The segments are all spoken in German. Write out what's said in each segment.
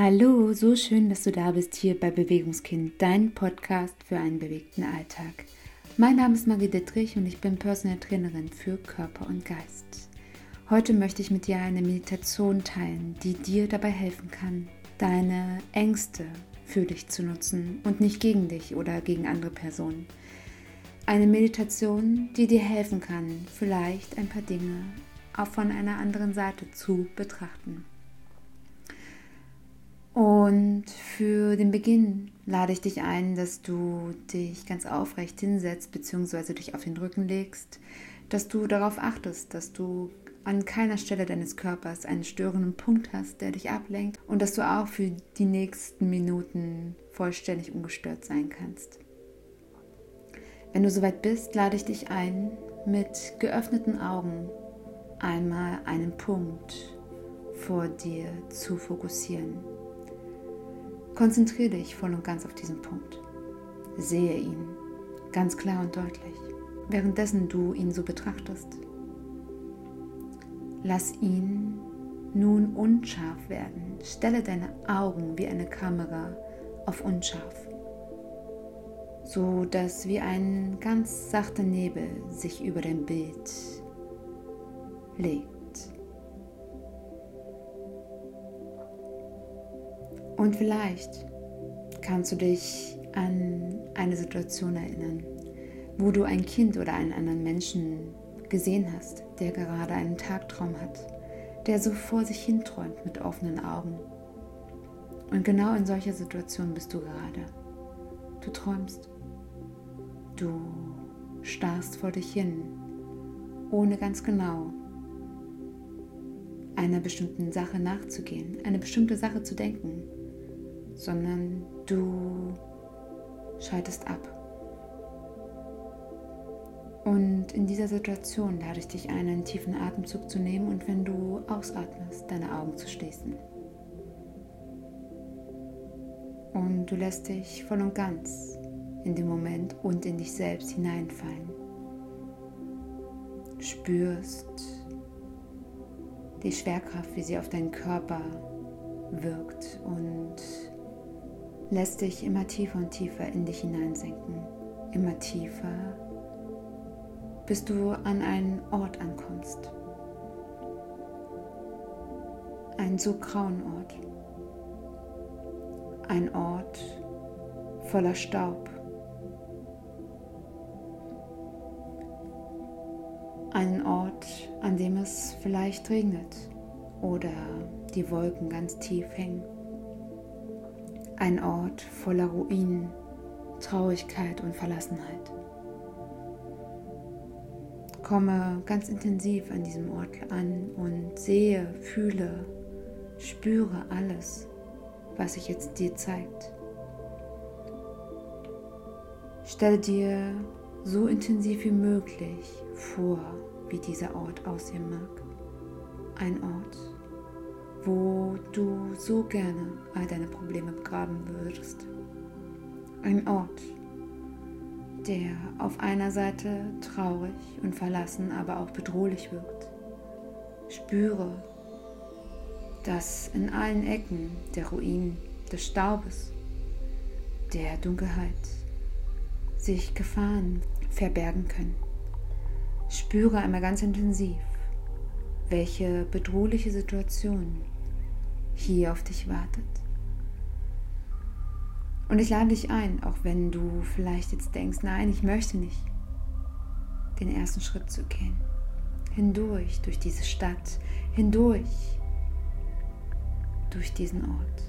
Hallo, so schön, dass du da bist hier bei Bewegungskind, dein Podcast für einen bewegten Alltag. Mein Name ist Marie Dittrich und ich bin Personal Trainerin für Körper und Geist. Heute möchte ich mit dir eine Meditation teilen, die dir dabei helfen kann, deine Ängste für dich zu nutzen und nicht gegen dich oder gegen andere Personen. Eine Meditation, die dir helfen kann, vielleicht ein paar Dinge auch von einer anderen Seite zu betrachten. Und für den Beginn lade ich dich ein, dass du dich ganz aufrecht hinsetzt bzw. dich auf den Rücken legst, dass du darauf achtest, dass du an keiner Stelle deines Körpers einen störenden Punkt hast, der dich ablenkt und dass du auch für die nächsten Minuten vollständig ungestört sein kannst. Wenn du soweit bist, lade ich dich ein, mit geöffneten Augen einmal einen Punkt vor dir zu fokussieren. Konzentriere dich voll und ganz auf diesen Punkt. Sehe ihn ganz klar und deutlich, währenddessen du ihn so betrachtest. Lass ihn nun unscharf werden. Stelle deine Augen wie eine Kamera auf unscharf, so dass wie ein ganz sachter Nebel sich über dein Bild legt. Und vielleicht kannst du dich an eine Situation erinnern, wo du ein Kind oder einen anderen Menschen gesehen hast, der gerade einen Tagtraum hat, der so vor sich hin träumt mit offenen Augen. Und genau in solcher Situation bist du gerade. Du träumst. Du starrst vor dich hin, ohne ganz genau einer bestimmten Sache nachzugehen, eine bestimmte Sache zu denken, sondern du schaltest ab. Und in dieser Situation lade ich dich ein, einen tiefen Atemzug zu nehmen und wenn du ausatmest, deine Augen zu schließen. Und du lässt dich voll und ganz in den Moment und in dich selbst hineinfallen. Spürst die Schwerkraft, wie sie auf deinen Körper wirkt und lässt dich immer tiefer und tiefer in dich hineinsenken. Immer tiefer, bis du an einen Ort ankommst. Ein so grauen Ort. Ein Ort voller Staub. Ein Ort, an dem es vielleicht regnet oder die Wolken ganz tief hängen. Ein Ort voller Ruinen, Traurigkeit und Verlassenheit. Komme ganz intensiv an diesem Ort an und sehe, fühle, spüre alles, was sich jetzt dir zeigt. Stelle dir so intensiv wie möglich vor, wie dieser Ort aussehen mag. Ein Ort, wo du so gerne all deine Probleme begraben würdest. Ein Ort, der auf einer Seite traurig und verlassen, aber auch bedrohlich wirkt. Spüre, dass in allen Ecken der Ruinen, des Staubes, der Dunkelheit sich Gefahren verbergen können. Spüre einmal ganz intensiv, welche bedrohliche Situation hier auf dich wartet. Und ich lade dich ein, auch wenn du vielleicht jetzt denkst, nein, ich möchte nicht, den ersten Schritt zu gehen. Hindurch, durch diese Stadt, hindurch, durch diesen Ort.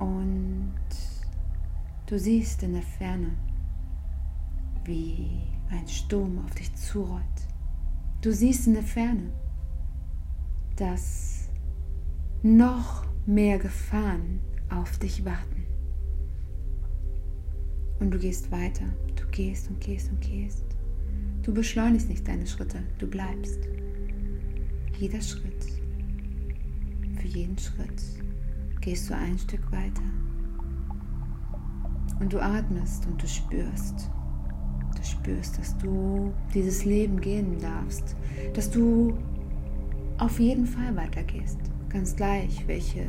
Und du siehst in der Ferne, wie ein Sturm auf dich zurollt. Du siehst in der Ferne, dass noch mehr Gefahren auf dich warten. Und du gehst weiter, du gehst und gehst und gehst. Du beschleunigst nicht deine Schritte, du bleibst. Jeder Schritt, für jeden Schritt gehst du ein Stück weiter. Und du atmest und du spürst. Spürst, dass du dieses Leben gehen darfst, dass du auf jeden Fall weitergehst. Ganz gleich, welche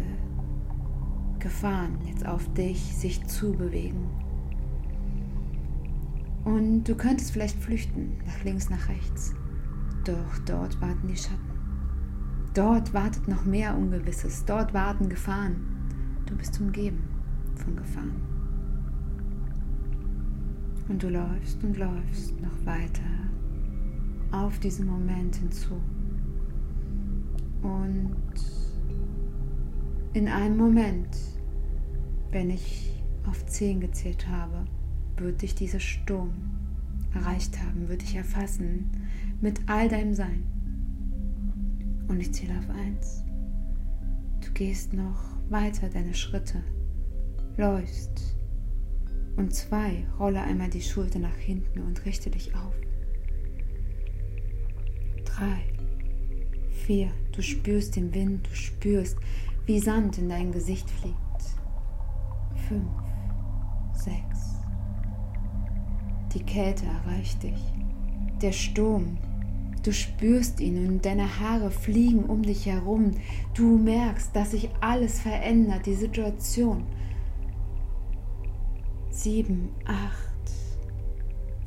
Gefahren jetzt auf dich sich zubewegen. Und du könntest vielleicht flüchten, nach links, nach rechts. Doch dort warten die Schatten. Dort wartet noch mehr Ungewisses. Dort warten Gefahren. Du bist umgeben von Gefahren. Und du läufst und läufst noch weiter auf diesen Moment hinzu. Und in einem Moment, wenn ich auf 10 gezählt habe, wird dich dieser Sturm erreicht haben, wird dich erfassen mit all deinem Sein. Und ich zähle auf 1. Du gehst noch weiter deine Schritte, läufst. Und zwei, rolle einmal die Schulter nach hinten und richte dich auf. Drei, vier, du spürst den Wind, du spürst, wie Sand in dein Gesicht fliegt. Fünf, sechs. Die Kälte erreicht dich. Der Sturm. Du spürst ihn und deine Haare fliegen um dich herum. Du merkst, dass sich alles verändert, die Situation. Sieben, acht.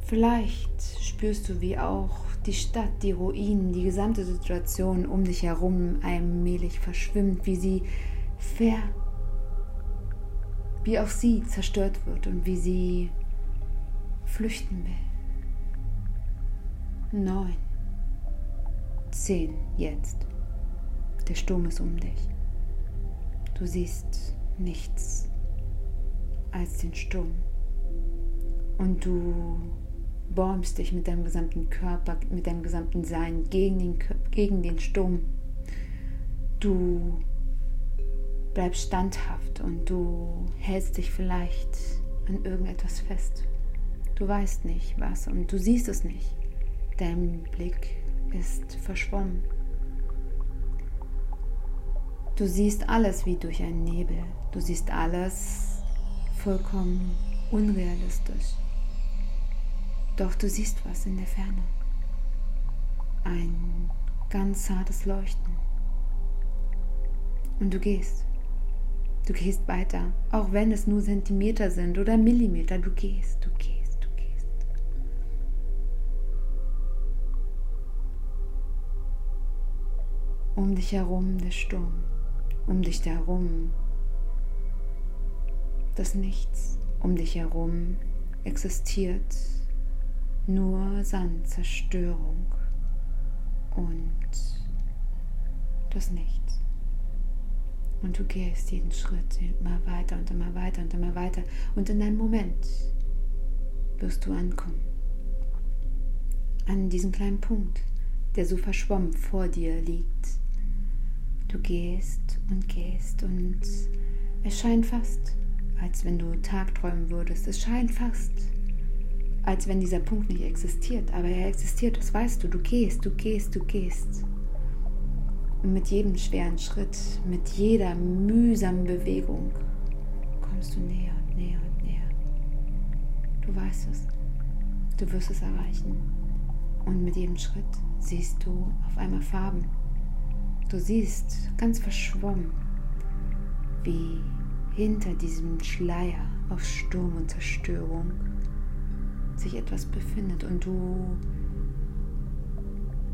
Vielleicht spürst du, wie auch die Stadt, die Ruinen, die gesamte Situation um dich herum allmählich verschwimmt, wie sie ver wie auch sie zerstört wird und wie sie flüchten will. Neun. Zehn jetzt. Der Sturm ist um dich. Du siehst nichts als den Sturm. Und du bäumst dich mit deinem gesamten Körper, mit deinem gesamten Sein gegen den, gegen den Sturm. Du bleibst standhaft und du hältst dich vielleicht an irgendetwas fest. Du weißt nicht was und du siehst es nicht. Dein Blick ist verschwommen. Du siehst alles wie durch einen Nebel. Du siehst alles vollkommen unrealistisch. Doch du siehst was in der Ferne. Ein ganz zartes Leuchten. Und du gehst. Du gehst weiter, auch wenn es nur Zentimeter sind oder Millimeter. Du gehst, du gehst, du gehst. Um dich herum der Sturm, um dich herum das Nichts, um dich herum existiert nur Sand, Zerstörung und das Nichts. Und du gehst jeden Schritt immer weiter und immer weiter und immer weiter. Und in einem Moment wirst du ankommen. An diesem kleinen Punkt, der so verschwommen vor dir liegt. Du gehst und gehst und es scheint fast, als wenn du Tagträumen würdest. Es scheint fast, als wenn dieser Punkt nicht existiert. Aber er existiert, das weißt du. Du gehst, du gehst, du gehst. Und mit jedem schweren Schritt, mit jeder mühsamen Bewegung kommst du näher und näher und näher. Du weißt es. Du wirst es erreichen. Und mit jedem Schritt siehst du auf einmal Farben. Du siehst ganz verschwommen, wie hinter diesem Schleier auf Sturm und Zerstörung sich etwas befindet und du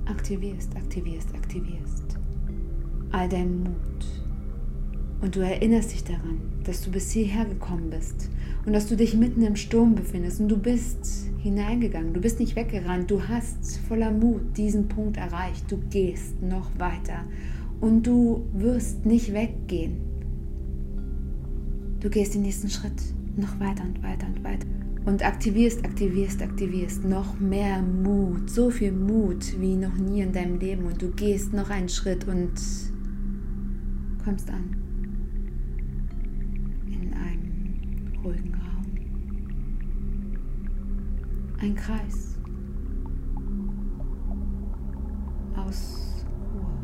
aktivierst, aktivierst, aktivierst all deinen Mut. Und du erinnerst dich daran, dass du bis hierher gekommen bist und dass du dich mitten im Sturm befindest und du bist hineingegangen, du bist nicht weggerannt, du hast voller Mut diesen Punkt erreicht, du gehst noch weiter und du wirst nicht weggehen. Du gehst den nächsten Schritt noch weiter und weiter und weiter. Und aktivierst, aktivierst, aktivierst noch mehr Mut, so viel Mut wie noch nie in deinem Leben. Und du gehst noch einen Schritt und kommst an. In einem ruhigen Raum. Ein Kreis. Aus Ruhe.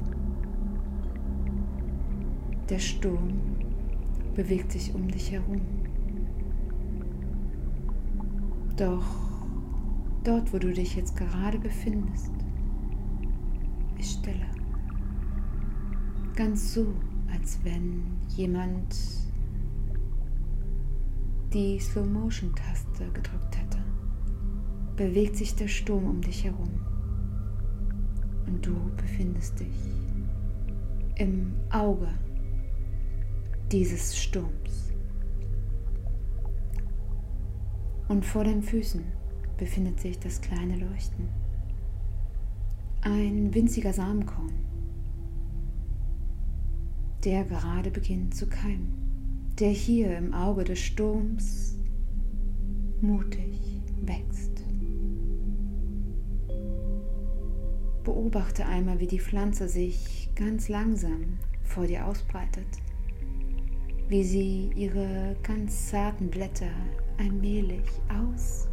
Der Sturm bewegt sich um dich herum. Doch dort, wo du dich jetzt gerade befindest, ist Stille. Ganz so, als wenn jemand die Slow-Motion-Taste gedrückt hätte, bewegt sich der Sturm um dich herum und du befindest dich im Auge dieses Sturms. Und vor deinen Füßen befindet sich das kleine Leuchten. Ein winziger Samenkorn, der gerade beginnt zu keimen, der hier im Auge des Sturms mutig wächst. Beobachte einmal, wie die Pflanze sich ganz langsam vor dir ausbreitet, wie sie ihre ganz zarten Blätter allmählich aus,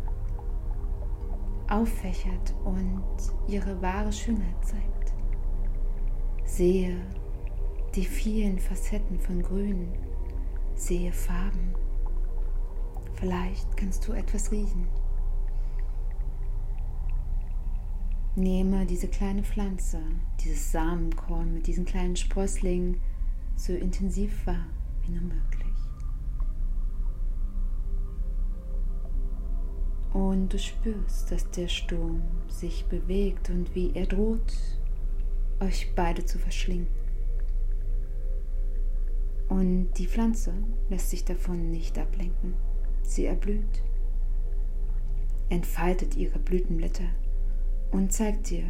auffächert und ihre wahre Schönheit zeigt. Sehe die vielen Facetten von Grün, sehe Farben. Vielleicht kannst du etwas riechen. Nehme diese kleine Pflanze, dieses Samenkorn mit diesen kleinen Sprösslingen so intensiv wahr nur möglich. Und du spürst, dass der Sturm sich bewegt und wie er droht, euch beide zu verschlingen. Und die Pflanze lässt sich davon nicht ablenken. Sie erblüht, entfaltet ihre Blütenblätter und zeigt dir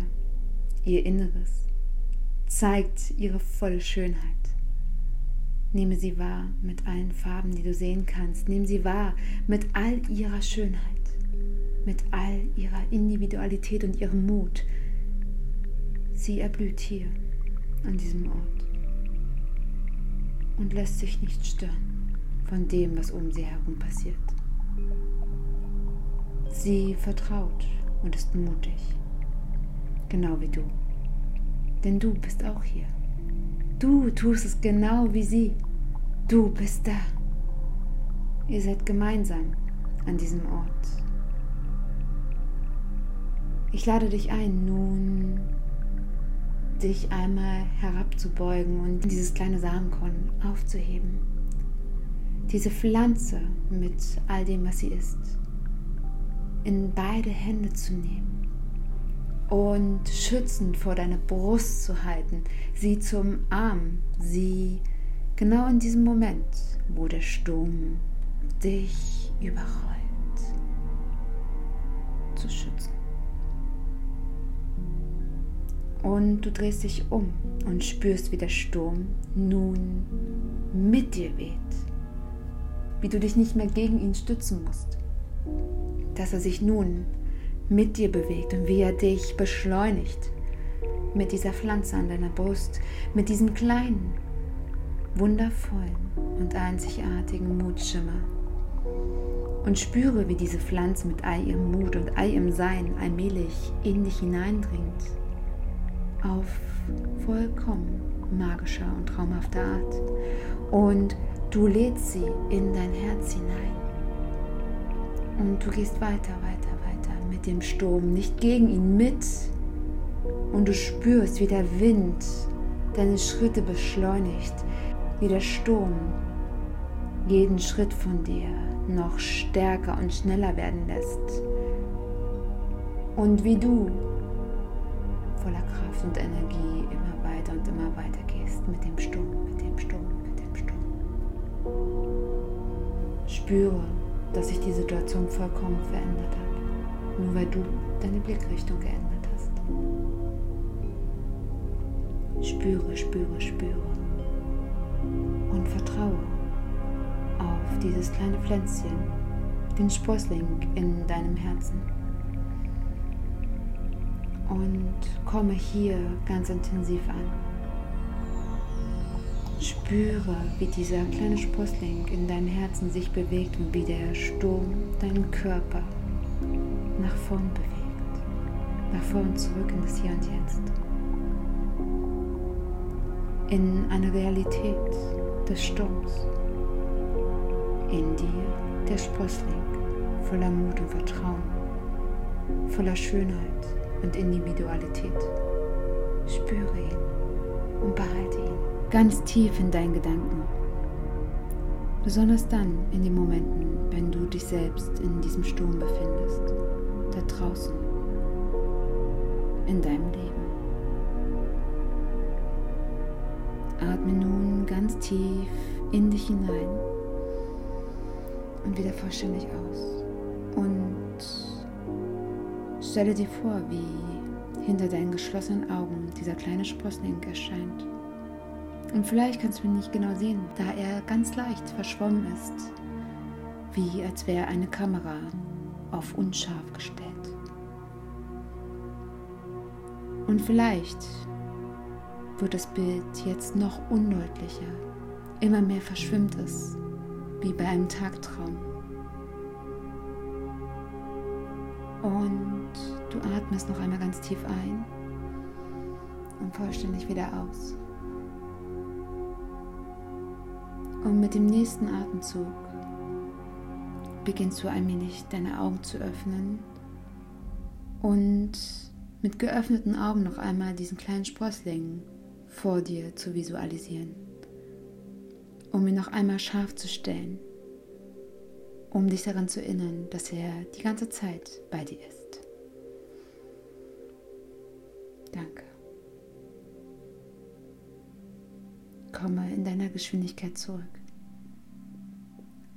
ihr Inneres, zeigt ihre volle Schönheit. Nehme sie wahr mit allen Farben, die du sehen kannst. Nimm sie wahr mit all ihrer Schönheit, mit all ihrer Individualität und ihrem Mut. Sie erblüht hier, an diesem Ort, und lässt sich nicht stören von dem, was um sie herum passiert. Sie vertraut und ist mutig genau wie du. Denn du bist auch hier. Du tust es genau wie sie. Du bist da. Ihr seid gemeinsam an diesem Ort. Ich lade dich ein, nun dich einmal herabzubeugen und dieses kleine Samenkorn aufzuheben. Diese Pflanze mit all dem, was sie ist, in beide Hände zu nehmen und schützend vor deine Brust zu halten, sie zum Arm, sie genau in diesem Moment, wo der Sturm dich überrollt, zu schützen. Und du drehst dich um und spürst, wie der Sturm nun mit dir weht, wie du dich nicht mehr gegen ihn stützen musst, dass er sich nun mit dir bewegt und wie er dich beschleunigt mit dieser Pflanze an deiner Brust, mit diesem kleinen, wundervollen und einzigartigen Mutschimmer. Und spüre, wie diese Pflanze mit all ihrem Mut und all ihrem Sein allmählich in dich hineindringt. Auf vollkommen magischer und traumhafter Art. Und du lädst sie in dein Herz hinein. Und du gehst weiter, weiter, mit dem Sturm, nicht gegen ihn mit. Und du spürst, wie der Wind deine Schritte beschleunigt, wie der Sturm jeden Schritt von dir noch stärker und schneller werden lässt. Und wie du voller Kraft und Energie immer weiter und immer weiter gehst mit dem Sturm, mit dem Sturm, mit dem Sturm. Spüre, dass sich die Situation vollkommen verändert hat nur weil du deine Blickrichtung geändert hast. Spüre, spüre, spüre und vertraue auf dieses kleine Pflänzchen, den Sprossling in deinem Herzen. Und komme hier ganz intensiv an. Spüre, wie dieser kleine Sprossling in deinem Herzen sich bewegt und wie der Sturm deinen Körper nach vorn bewegt, nach vorn zurück in das Hier und Jetzt, in eine Realität des Sturms, in dir der Sprossling voller Mut und Vertrauen, voller Schönheit und Individualität. Spüre ihn und behalte ihn. ganz tief in deinen Gedanken. Besonders dann in den Momenten, wenn du dich selbst in diesem Sturm befindest, da draußen, in deinem Leben. Atme nun ganz tief in dich hinein und wieder vollständig aus. Und stelle dir vor, wie hinter deinen geschlossenen Augen dieser kleine Sprossling erscheint. Und vielleicht kannst du ihn nicht genau sehen, da er ganz leicht verschwommen ist, wie als wäre eine Kamera auf unscharf gestellt. Und vielleicht wird das Bild jetzt noch undeutlicher, immer mehr verschwimmt es, wie bei einem Tagtraum. Und du atmest noch einmal ganz tief ein und vollständig wieder aus. Und mit dem nächsten Atemzug beginnst du allmählich deine Augen zu öffnen und mit geöffneten Augen noch einmal diesen kleinen Sprossling vor dir zu visualisieren, um ihn noch einmal scharf zu stellen, um dich daran zu erinnern, dass er die ganze Zeit bei dir ist. Danke. Komme in deiner Geschwindigkeit zurück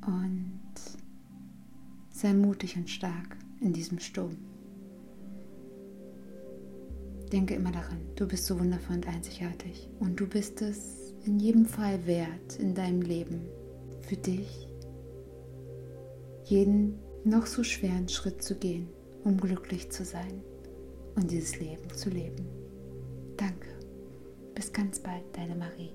und sei mutig und stark in diesem Sturm. Denke immer daran, du bist so wundervoll und einzigartig und du bist es in jedem Fall wert in deinem Leben für dich, jeden noch so schweren Schritt zu gehen, um glücklich zu sein und dieses Leben zu leben. Danke. Bis ganz bald, deine Marie.